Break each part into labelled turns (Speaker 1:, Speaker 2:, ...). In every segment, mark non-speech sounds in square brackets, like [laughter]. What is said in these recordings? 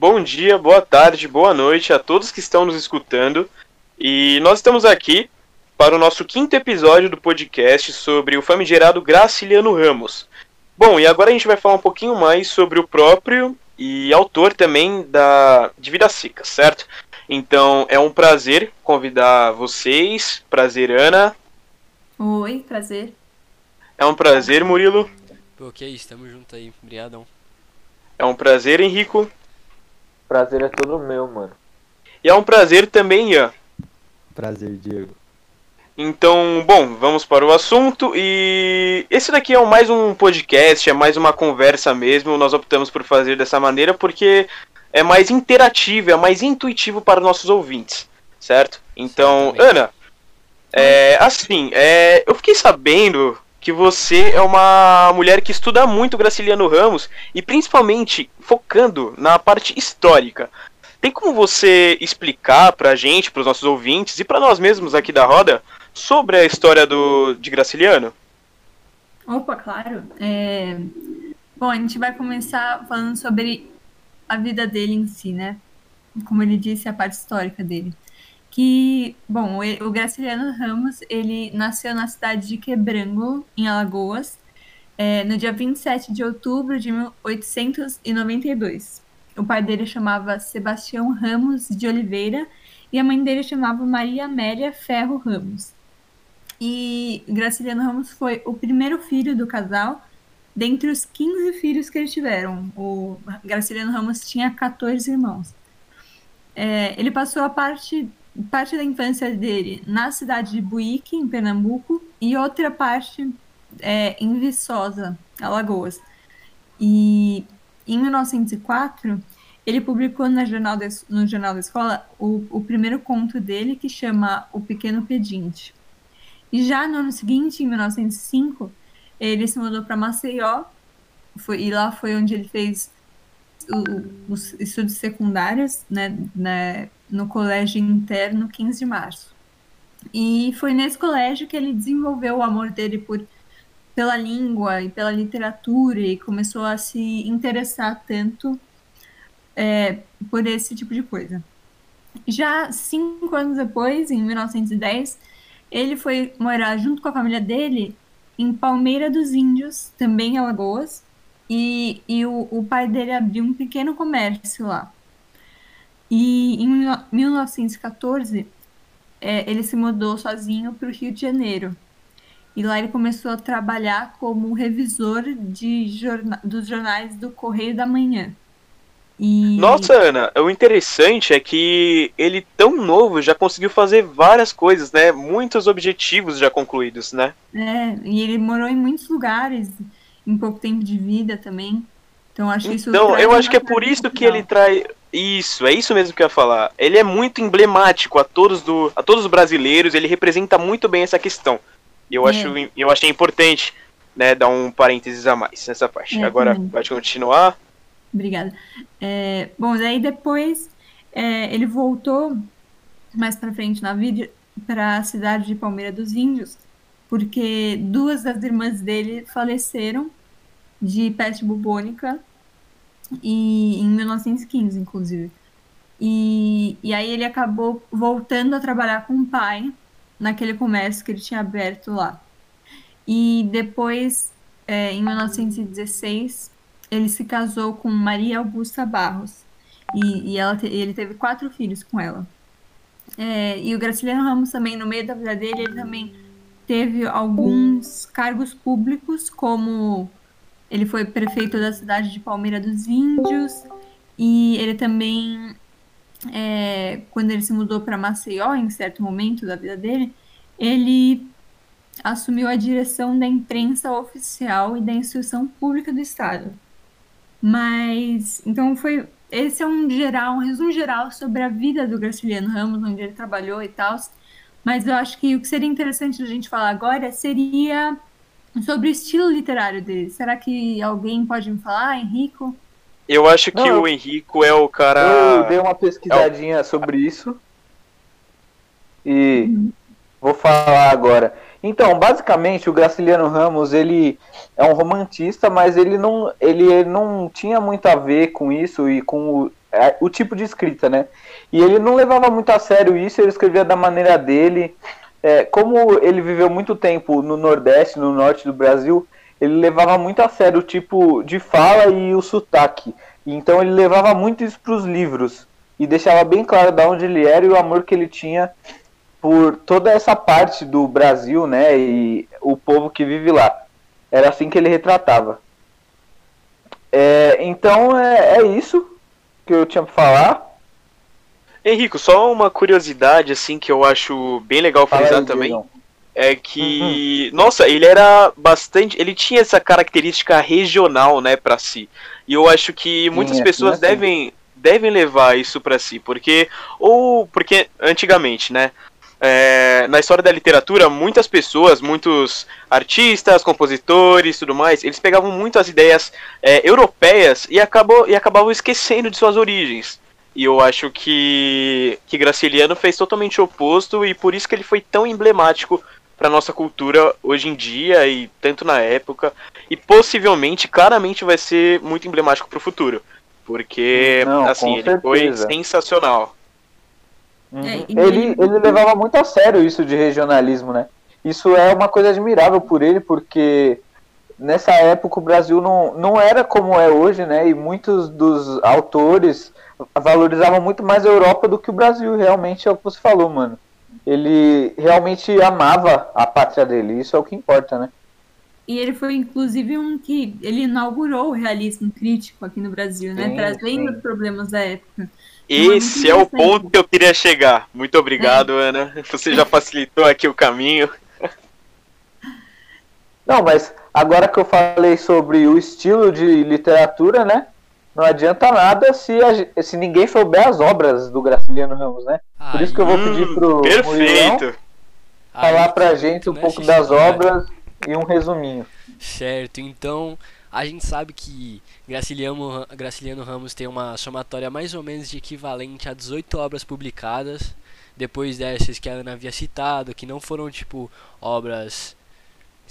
Speaker 1: bom dia, boa tarde, boa noite a todos que estão nos escutando. E nós estamos aqui para o nosso quinto episódio do podcast sobre o famigerado Graciliano Ramos. Bom, e agora a gente vai falar um pouquinho mais sobre o próprio e autor também da de Vidas Secas, certo? Então é um prazer convidar vocês. Prazer, Ana.
Speaker 2: Oi, prazer.
Speaker 1: É um prazer, Murilo.
Speaker 3: Pô, que isso, tamo junto aí, obrigadão.
Speaker 1: É um prazer, Henrico.
Speaker 4: Prazer é todo meu, mano.
Speaker 1: E é um prazer também, Ian.
Speaker 5: Prazer, Diego.
Speaker 1: Então, bom, vamos para o assunto. E esse daqui é mais um podcast, é mais uma conversa mesmo. Nós optamos por fazer dessa maneira porque é mais interativo, é mais intuitivo para os nossos ouvintes, certo? Então, Ana, é, assim, é, eu fiquei sabendo que você é uma mulher que estuda muito Graciliano Ramos e principalmente focando na parte histórica. Tem como você explicar pra gente, pros nossos ouvintes e para nós mesmos aqui da roda sobre a história do de Graciliano?
Speaker 2: Opa, claro. É... Bom, a gente vai começar falando sobre a vida dele em si, né? Como ele disse, a parte histórica dele. Que, bom, o Graciliano Ramos, ele nasceu na cidade de Quebrango, em Alagoas, é, no dia 27 de outubro de 1892. O pai dele chamava Sebastião Ramos de Oliveira e a mãe dele chamava Maria Amélia Ferro Ramos. E Graciliano Ramos foi o primeiro filho do casal dentre os 15 filhos que eles tiveram. O Graciliano Ramos tinha 14 irmãos. É, ele passou a parte, parte da infância dele na cidade de Buíque, em Pernambuco, e outra parte é, em Viçosa, Alagoas. E em 1904, ele publicou no Jornal, de, no jornal da Escola o, o primeiro conto dele, que chama O Pequeno Pedinte. E já no ano seguinte, em 1905, ele se mudou para Maceió, foi, e lá foi onde ele fez o, os estudos secundários, né, né, no colégio interno 15 de março. E foi nesse colégio que ele desenvolveu o amor dele por pela língua e pela literatura e começou a se interessar tanto é, por esse tipo de coisa. Já cinco anos depois, em 1910, ele foi morar junto com a família dele em Palmeira dos Índios, também em Alagoas, e, e o, o pai dele abriu um pequeno comércio lá. E em 1914, é, ele se mudou sozinho para o Rio de Janeiro. E lá ele começou a trabalhar como revisor de jorna dos jornais do Correio da Manhã.
Speaker 1: E... Nossa, Ana, o interessante é que ele, tão novo, já conseguiu fazer várias coisas, né? Muitos objetivos já concluídos, né?
Speaker 2: É, e ele morou em muitos lugares, em pouco tempo de vida também. Então, acho isso.
Speaker 1: Então, eu acho que é por isso que ele traz. Isso, é isso mesmo que eu ia falar. Ele é muito emblemático a todos, do, a todos os brasileiros, ele representa muito bem essa questão. E eu, é. acho, eu achei importante né, dar um parênteses a mais nessa parte. É, Agora, também. pode continuar.
Speaker 2: Obrigada. É, bom, daí depois é, ele voltou mais para frente na vida para a cidade de Palmeira dos Índios, porque duas das irmãs dele faleceram de peste bubônica e em 1915, inclusive. E, e aí ele acabou voltando a trabalhar com o pai naquele comércio que ele tinha aberto lá. E depois, é, em 1916, ele se casou com Maria Augusta Barros. E, e ela te, ele teve quatro filhos com ela. É, e o Graciliano Ramos também, no meio da vida dele, ele também teve alguns cargos públicos, como ele foi prefeito da cidade de Palmeira dos Índios, e ele também é, quando ele se mudou para Maceió, em certo momento da vida dele, ele assumiu a direção da imprensa oficial e da instrução pública do Estado. Mas, então foi. Esse é um geral, um resumo geral sobre a vida do Graciliano Ramos, onde ele trabalhou e tal. Mas eu acho que o que seria interessante a gente falar agora seria sobre o estilo literário dele. Será que alguém pode me falar, Henrico?
Speaker 1: Eu acho que Não, o Henrico é o cara.
Speaker 4: Eu dei uma pesquisadinha é o... sobre isso. E uhum. vou falar agora. Então, basicamente, o Graciliano Ramos, ele é um romantista, mas ele não, ele não tinha muito a ver com isso e com o, é, o tipo de escrita, né? E ele não levava muito a sério isso, ele escrevia da maneira dele. É, como ele viveu muito tempo no Nordeste, no Norte do Brasil, ele levava muito a sério o tipo de fala e o sotaque. Então ele levava muito isso para os livros e deixava bem claro de onde ele era e o amor que ele tinha por toda essa parte do Brasil, né, e o povo que vive lá. Era assim que ele retratava. É, então é, é isso que eu tinha para falar.
Speaker 1: Henrico, só uma curiosidade assim que eu acho bem legal frisar também.
Speaker 4: Diego.
Speaker 1: É que, nossa, ele era bastante. Ele tinha essa característica regional, né, pra si. E eu acho que muitas
Speaker 4: Tinha,
Speaker 1: pessoas
Speaker 4: sim.
Speaker 1: devem, devem levar isso pra si. Porque, ou, porque antigamente, né, é, na história da literatura, muitas pessoas, muitos artistas, compositores tudo mais, eles pegavam muito as ideias é, europeias e, acabou, e acabavam esquecendo de suas origens. E eu acho que, que Graciliano fez totalmente o oposto e por isso que ele foi tão emblemático para nossa cultura hoje em dia e tanto na época e possivelmente, claramente vai ser muito emblemático para o futuro, porque
Speaker 4: Não,
Speaker 1: assim ele foi
Speaker 4: certeza.
Speaker 1: sensacional.
Speaker 4: Uhum.
Speaker 2: É, e
Speaker 4: ele,
Speaker 2: ele-
Speaker 4: ele levava muito a sério isso de regionalismo, né? Isso é uma coisa admirável por ele, porque nessa época o Brasil não, não era como é hoje, né? E muitos dos autores valorizavam muito mais a Europa do que o Brasil, realmente é o que você falou, mano. Ele realmente amava a pátria dele, isso é o que importa, né?
Speaker 2: E ele foi, inclusive, um que ele inaugurou o realismo crítico aqui no Brasil, né?
Speaker 4: Sim,
Speaker 2: Trazendo
Speaker 4: sim.
Speaker 2: os problemas da época.
Speaker 1: Esse é o ponto que eu queria chegar. Muito obrigado, Ana. Você já facilitou aqui o caminho.
Speaker 4: Não, mas agora que eu falei sobre o estilo de literatura, né? Não adianta nada se, a se ninguém souber as obras do Graciliano Ramos, né? Por isso que eu vou pedir
Speaker 1: Hum,
Speaker 4: pro Murilão
Speaker 1: Perfeito.
Speaker 4: falar
Speaker 3: Aí,
Speaker 4: pra gente um
Speaker 3: começa
Speaker 4: pouco das
Speaker 3: história.
Speaker 4: obras e um resuminho.
Speaker 3: Certo, então a gente sabe que Graciliano, Graciliano Ramos tem uma somatória mais ou menos de equivalente a 18 obras publicadas, depois dessas que a Ana havia citado, que não foram tipo obras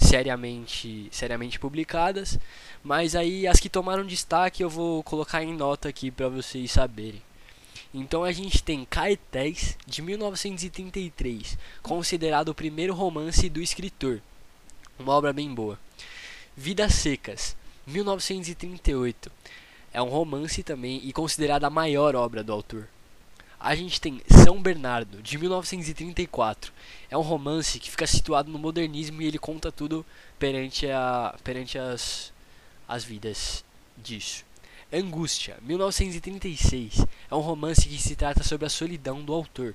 Speaker 3: seriamente, seriamente publicadas, mas aí as que tomaram destaque eu vou colocar em nota aqui para vocês saberem. Então a gente tem Caetés, de 1933, considerado o primeiro romance do escritor. Uma obra bem boa. Vidas Secas, 1938. É um romance também e considerada a maior obra do autor. A gente tem São Bernardo, de 1934. É um romance que fica situado no modernismo e ele conta tudo perante, a, perante as, as vidas disso. Angústia, 1936. É um romance que se trata sobre a solidão do autor.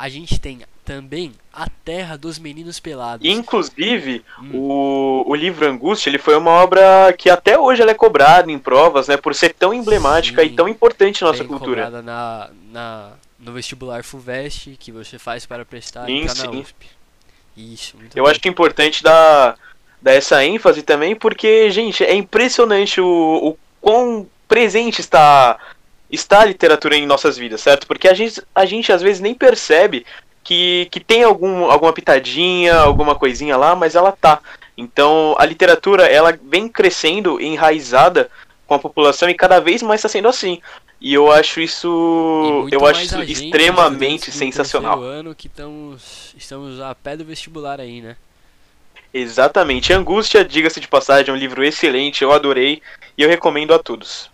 Speaker 3: A gente tem também A Terra dos Meninos Pelados.
Speaker 1: Inclusive,
Speaker 3: Hum.
Speaker 1: o, o livro Angústia, ele foi uma obra que até hoje ela é cobrada em provas, né, por ser tão emblemática
Speaker 3: Sim.
Speaker 1: e tão importante na nossa cultura.
Speaker 3: cobrada na, na, no vestibular FUVEST que você faz para prestar
Speaker 1: Sim,
Speaker 3: e na
Speaker 1: sim.
Speaker 3: USP. Isso, muito
Speaker 1: Eu
Speaker 3: bem.
Speaker 1: acho que é importante dar, dar essa ênfase também, porque, gente, é impressionante o, o quão presente está, está a literatura em nossas vidas, certo? Porque a gente, a gente às vezes nem percebe que, que tem algum, alguma pitadinha, alguma coisinha lá, mas ela tá. Então, a literatura, ela vem crescendo, enraizada com a população e cada vez mais está sendo assim. E eu acho isso, eu acho isso
Speaker 3: gente,
Speaker 1: extremamente
Speaker 3: do
Speaker 1: sensacional.
Speaker 3: ano que estamos, estamos a pé do vestibular aí, né?
Speaker 1: Exatamente. Angústia, diga-se de passagem, é um livro excelente, eu adorei e eu recomendo a todos.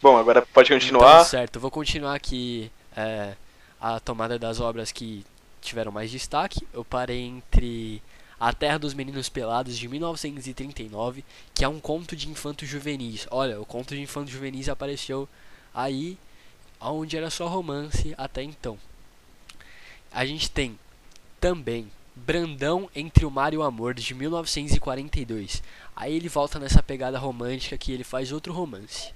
Speaker 1: Bom, agora pode continuar.
Speaker 3: Então, certo, eu vou continuar aqui é, a tomada das obras que tiveram mais destaque. Eu parei entre A Terra dos Meninos Pelados, de 1939, que é um conto de infantos juvenis. Olha, o conto de infantos juvenis apareceu aí, onde era só romance até então. A gente tem também Brandão entre o Mar e o Amor, de 1942. Aí ele volta nessa pegada romântica que ele faz outro romance.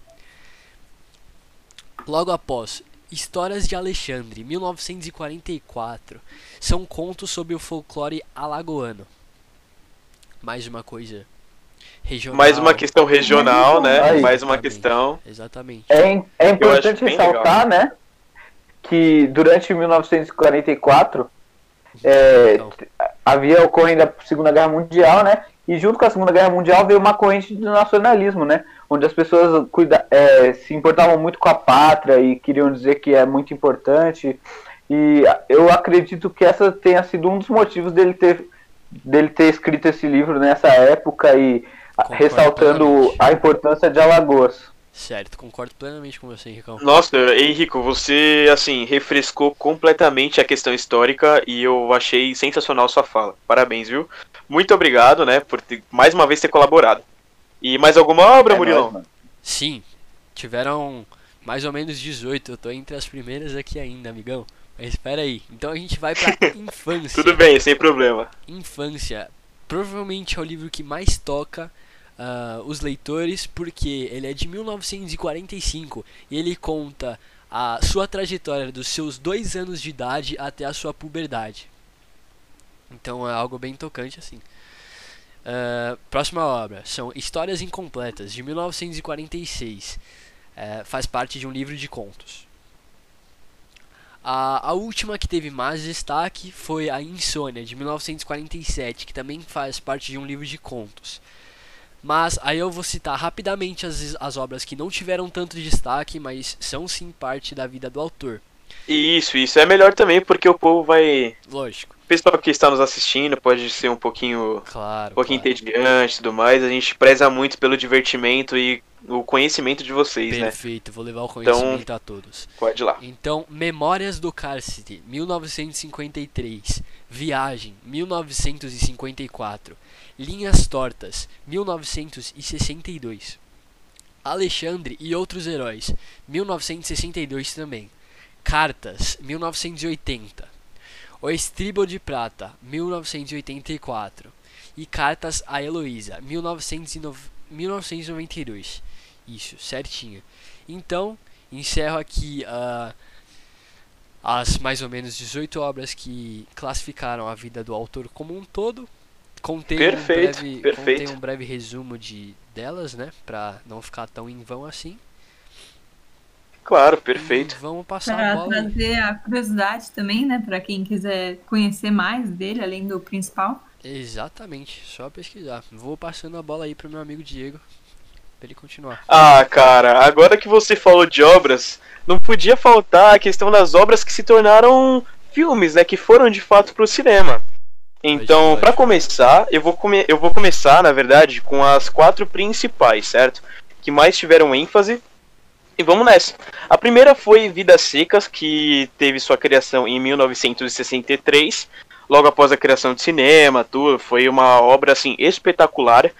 Speaker 3: Logo após, Histórias de Alexandre, 1944. São contos sobre o folclore alagoano. Mais uma coisa regional.
Speaker 1: Mais uma questão regional, né?
Speaker 4: Aí.
Speaker 1: Mais uma
Speaker 3: Exatamente.
Speaker 1: questão.
Speaker 3: Exatamente.
Speaker 4: É, é importante ressaltar, né, que durante 1944 é,
Speaker 3: Então,
Speaker 4: havia ocorrendo a Segunda Guerra Mundial, né? E junto com a Segunda Guerra Mundial veio uma corrente do nacionalismo, né? Onde as pessoas cuida, é, se importavam muito com a pátria e queriam dizer que é muito importante. E eu acredito que essa tenha sido um dos motivos dele ter, dele ter escrito esse livro nessa época e
Speaker 3: Concordo
Speaker 4: ressaltando
Speaker 3: plenamente.
Speaker 4: a importância de Alagoas.
Speaker 3: Certo, concordo plenamente com você, Henricão.
Speaker 1: Nossa, Henrico, você, assim, refrescou completamente a questão histórica e eu achei sensacional sua fala. Parabéns, viu? Muito obrigado, né, por ter- mais uma vez ter colaborado. E mais alguma obra,
Speaker 4: É
Speaker 1: Murilão?
Speaker 4: nóis, mano.
Speaker 3: Sim, tiveram mais ou menos 18. Eu tô entre as primeiras aqui ainda, amigão. Mas espera aí. Então a gente vai pra [laughs] infância.
Speaker 1: Tudo bem, sem problema.
Speaker 3: Infância. Provavelmente é o livro que mais toca ah, os leitores, porque ele é de 1945 e ele conta a sua trajetória dos seus dois anos de idade até a sua puberdade. Então é algo bem tocante assim. Ah, próxima obra são Histórias Incompletas, de 1946. Eh, faz parte de um livro de contos. A, a última que teve mais destaque foi A Insônia, de 1947, que também faz parte de um livro de contos. Mas aí eu vou citar rapidamente as, as obras que não tiveram tanto destaque, mas são sim parte da vida do autor.
Speaker 1: Isso, isso é melhor também porque o povo vai.
Speaker 3: Lógico,
Speaker 1: pessoal que está nos assistindo pode ser um pouquinho,
Speaker 3: claro.
Speaker 1: um pouquinho
Speaker 3: claro.
Speaker 1: entediante e tudo mais. A gente preza muito pelo divertimento e o conhecimento de vocês, né?
Speaker 3: Perfeito, vou levar o conhecimento a todos.
Speaker 1: Pode ir lá.
Speaker 3: Então, Memórias do Cárcere, 1953. Viagem, 1954. Linhas Tortas, 1962. Alexandre e outros heróis, 1962 também. Cartas, 1980. O Estribo de Prata, 1984. E Cartas a Heloísa, 1909 1992. Isso, certinho. Então, encerro aqui ah, as mais ou menos 18 obras que classificaram a vida do autor como um todo. Contei
Speaker 1: Perfeito,
Speaker 3: um breve,
Speaker 1: perfeito.
Speaker 3: contei um breve resumo de delas, né, pra não ficar tão em vão assim.
Speaker 1: Claro,
Speaker 3: E
Speaker 1: perfeito.
Speaker 3: vamos passar a
Speaker 2: Para
Speaker 3: bola aí.
Speaker 2: trazer a curiosidade também, né? Para quem quiser conhecer mais dele, além do principal.
Speaker 3: Exatamente, só pesquisar. Vou passando a bola aí pro meu amigo Diego, pra ele continuar.
Speaker 1: Ah, cara, agora que você falou de obras, não podia faltar a questão das obras que se tornaram filmes, né? Que foram de fato pro cinema. Então, pra
Speaker 3: lógico.
Speaker 1: começar, eu vou, come eu vou começar, na verdade, com as quatro principais, certo? Que mais tiveram ênfase. E vamos nessa. A primeira foi Vidas Secas, que teve sua criação em 1963, logo após a criação de cinema, tudo. Foi uma obra assim espetacular.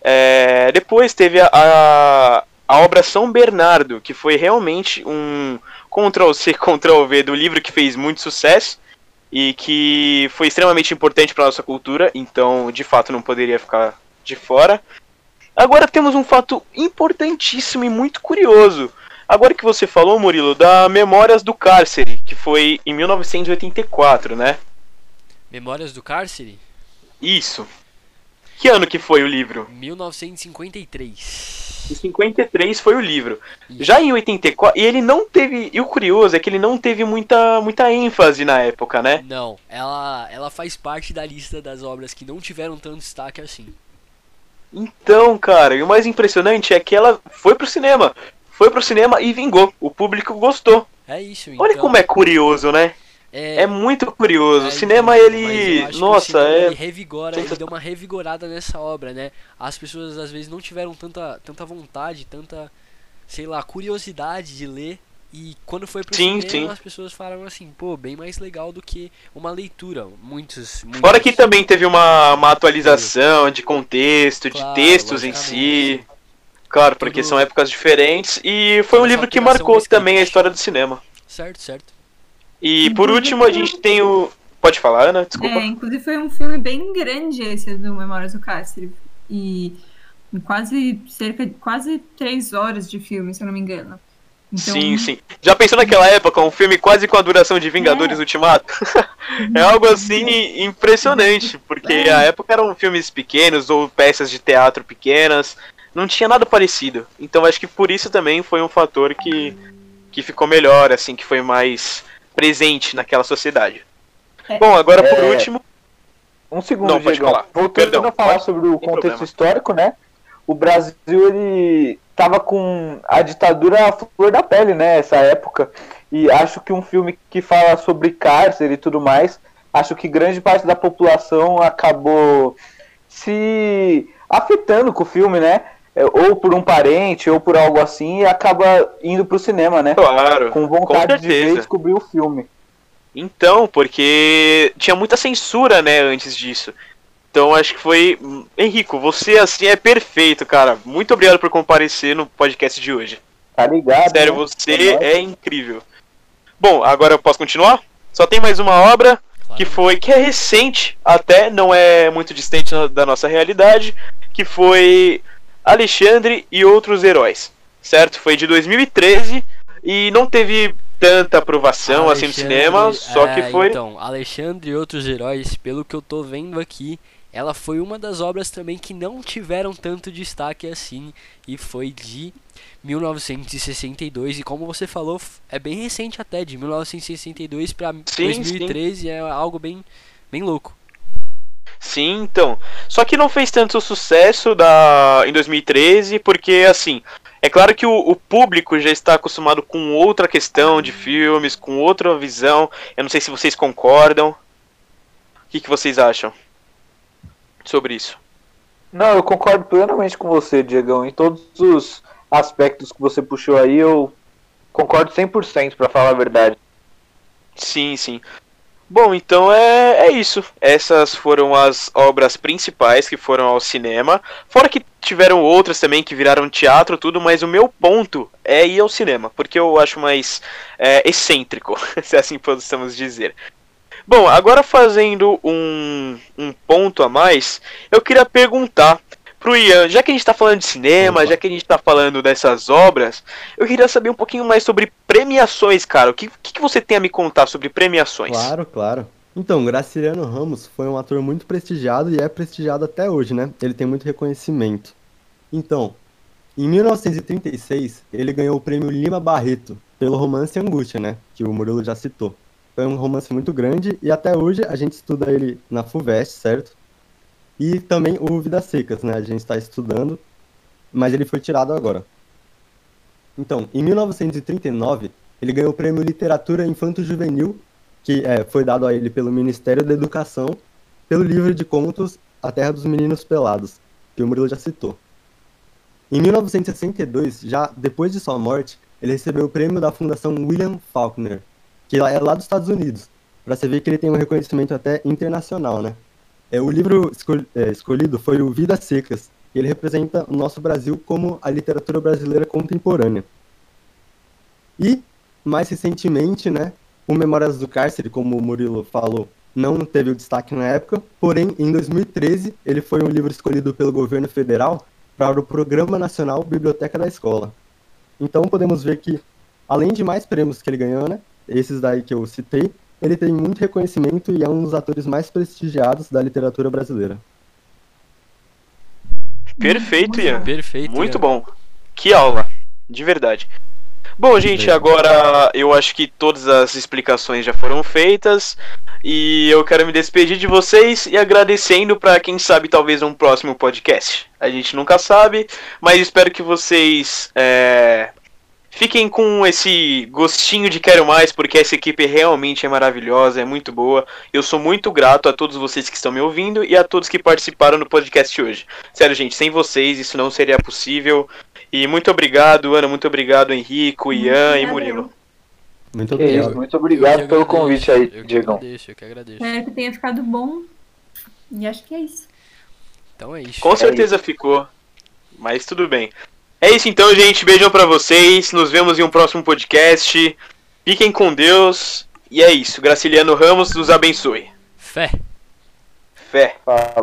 Speaker 1: É, depois teve a, a, a obra São Bernardo, que foi realmente um Ctrl-C, [laughs] Ctrl-V do livro que fez muito sucesso e que foi extremamente importante para nossa cultura, então de fato não poderia ficar de fora. Agora temos um fato importantíssimo e muito curioso. Agora que você falou, Murilo, da Memórias do Cárcere, que foi em 1984, né?
Speaker 3: Memórias do Cárcere,
Speaker 1: Isso. Que ano que foi o livro?
Speaker 3: 1953.
Speaker 1: Em 53 foi o livro.
Speaker 3: Isso.
Speaker 1: Já em 84, e ele não teve, e o curioso é que ele não teve muita, muita ênfase na época, né?
Speaker 3: Não, ela, ela faz parte da lista das obras que não tiveram tanto destaque assim.
Speaker 1: Então, cara, e o mais impressionante é que ela foi pro cinema. Foi pro cinema e vingou. O público gostou.
Speaker 3: É isso, então.
Speaker 1: Olha como é curioso, né?
Speaker 3: é,
Speaker 1: É muito curioso.
Speaker 3: é,
Speaker 1: o cinema, ele. Nossa,
Speaker 3: cinema,
Speaker 1: é.
Speaker 3: Ele revigora, ele deu uma revigorada nessa obra, né? As pessoas às vezes não tiveram tanta, tanta vontade, tanta, sei lá, curiosidade de ler. E quando foi pro
Speaker 1: Sim,
Speaker 3: cinema,
Speaker 1: sim.
Speaker 3: as pessoas falaram assim, pô, bem mais legal do que uma leitura. Muitos. muitos
Speaker 1: Fora que também teve uma, uma atualização de contexto, de
Speaker 3: Claro,
Speaker 1: textos em si. Claro, porque
Speaker 3: Tudo-
Speaker 1: são épocas diferentes. E foi um livro que marcou também a história do cinema.
Speaker 3: Certo, certo.
Speaker 1: E por último, a gente tem o. Pode falar, Ana? Desculpa.
Speaker 2: É, inclusive foi um filme bem grande esse do Memórias do Cárcere. E quase cerca de quase três horas de filme, se eu não me engano. Então,
Speaker 1: Sim, sim. Já pensou naquela época, um filme quase com a duração de Vingadores Ultimato? [laughs] é algo assim impressionante, porque
Speaker 2: É.
Speaker 1: a época eram filmes pequenos ou peças de teatro pequenas, não tinha nada parecido. Então acho que por isso também foi um fator que, que ficou melhor, assim, que foi mais presente naquela sociedade.
Speaker 2: É.
Speaker 1: Bom, agora por
Speaker 4: É.
Speaker 1: último,
Speaker 4: Um segundo,
Speaker 1: Não, pode
Speaker 4: Diegão.
Speaker 1: falar.
Speaker 4: Voltando
Speaker 1: Perdão,
Speaker 4: a falar
Speaker 1: pode.
Speaker 4: sobre o contexto
Speaker 1: problema.
Speaker 4: histórico, né? o Brasil ele tava com a ditadura à flor da pele, né, essa época. E acho que um filme que fala sobre cárcere e tudo mais, acho que grande parte da população acabou se afetando com o filme, né? É, ou por um parente, ou por algo assim, e acaba indo pro cinema, né?
Speaker 1: Claro.
Speaker 4: Com vontade
Speaker 1: com
Speaker 4: de ver e descobrir o filme.
Speaker 1: Então, porque tinha muita censura, né, antes disso. Então acho que foi. Henrico, você assim é perfeito, cara. Muito obrigado por comparecer no podcast de hoje.
Speaker 4: Tá ligado?
Speaker 1: Sério,
Speaker 4: né?
Speaker 1: você
Speaker 4: É
Speaker 1: é incrível. Bom, agora eu posso continuar? Só tem mais uma obra que foi que é recente, até não é muito distante da nossa realidade, que foi Alexandre e outros heróis. Certo? Foi de 2013 e não teve tanta aprovação assim no
Speaker 3: Alexandre-
Speaker 1: cinema, só que
Speaker 3: é,
Speaker 1: foi
Speaker 3: Então, Alexandre e outros heróis, pelo que eu tô vendo aqui, ela foi uma das obras também que não tiveram tanto destaque assim e foi de 1962 e como você falou, é bem recente até, de 1962 pra
Speaker 1: Sim,
Speaker 3: 2013 é algo bem bem louco.
Speaker 1: Sim, então. Só que não fez tanto sucesso da em 2013, porque assim, é claro que o, o público já está acostumado com outra questão de filmes, com outra visão. Eu não sei se vocês concordam. O que, que vocês acham sobre isso?
Speaker 4: Não, eu concordo plenamente com você, Diegão. Em todos os aspectos que você puxou aí, eu concordo 100% pra falar a verdade.
Speaker 1: Sim, sim. Bom, então é, é isso. Essas foram as obras principais que foram ao cinema. Fora que tiveram outras também que viraram teatro, tudo, mas o meu ponto é ir ao cinema, porque eu acho mais é, excêntrico, [laughs] se assim possamos dizer. Bom, agora fazendo um, um ponto a mais, eu queria perguntar pro Ian, já que a gente tá falando de cinema,
Speaker 5: Opa.
Speaker 1: já que a gente tá falando dessas obras, eu queria saber um pouquinho mais sobre premiações, cara. O que, que, que você tem a me contar sobre premiações?
Speaker 5: Claro, claro. Então, Graciliano Ramos foi um ator muito prestigiado e é prestigiado até hoje, né? Ele tem muito reconhecimento. Então, em 1936, ele ganhou o prêmio Lima Barreto pelo romance Angústia, né? Que o Murilo já citou. Foi um romance muito grande e até hoje a gente estuda ele na FUVEST, certo? E também o Vidas Secas, né? A gente está estudando, mas ele foi tirado agora. Então, em 1939, ele ganhou o prêmio Literatura Infanto-Juvenil que é, foi dado a ele pelo Ministério da Educação, pelo livro de contos A Terra dos Meninos Pelados, que o Murilo já citou. Em 1962, já depois de sua morte, ele recebeu o prêmio da Fundação William Faulkner, que é lá dos Estados Unidos, para você ver que ele tem um reconhecimento até internacional, né? É, o livro escol- é, escolhido foi o Vidas Secas, e ele representa o nosso Brasil como a literatura brasileira contemporânea. E, mais recentemente, né, o Memórias do Cárcere, como o Murilo falou, não teve o destaque na época, porém, em 2013, ele foi um livro escolhido pelo governo federal para o Programa Nacional Biblioteca da Escola. Então podemos ver que, além de mais prêmios que ele ganhou, né, esses daí que eu citei, ele tem muito reconhecimento e é um dos atores mais prestigiados da literatura brasileira.
Speaker 1: Perfeito, Ian.
Speaker 3: Perfeito.
Speaker 1: Muito
Speaker 3: Ian.
Speaker 1: bom. Que aula, de verdade. Bom, gente, agora eu acho que todas as explicações já foram feitas e eu quero me despedir de vocês e agradecendo para quem sabe talvez um próximo podcast. A gente nunca sabe, mas espero que vocês é, fiquem com esse gostinho de quero mais, porque essa equipe realmente é maravilhosa, é muito boa. Eu sou muito grato a todos vocês que estão me ouvindo e a todos que participaram do podcast hoje. Sério, gente, sem vocês isso não seria possível. E muito obrigado, Ana, muito obrigado, Henrico, Ian e. Murilo.
Speaker 5: Muito
Speaker 4: Que isso,
Speaker 5: obrigado.
Speaker 4: muito obrigado pelo
Speaker 3: agradeço,
Speaker 4: convite aí,
Speaker 3: Eu que agradeço, eu que agradeço.
Speaker 2: Espero que tenha ficado bom. E acho que é isso.
Speaker 3: Então é isso.
Speaker 1: Com certeza ficou, mas tudo bem. É isso então, gente. Beijão pra vocês. Nos vemos em um próximo podcast. Fiquem com Deus. E é isso. Graciliano Ramos nos abençoe.
Speaker 3: Fé.
Speaker 1: Fé.
Speaker 4: Fala.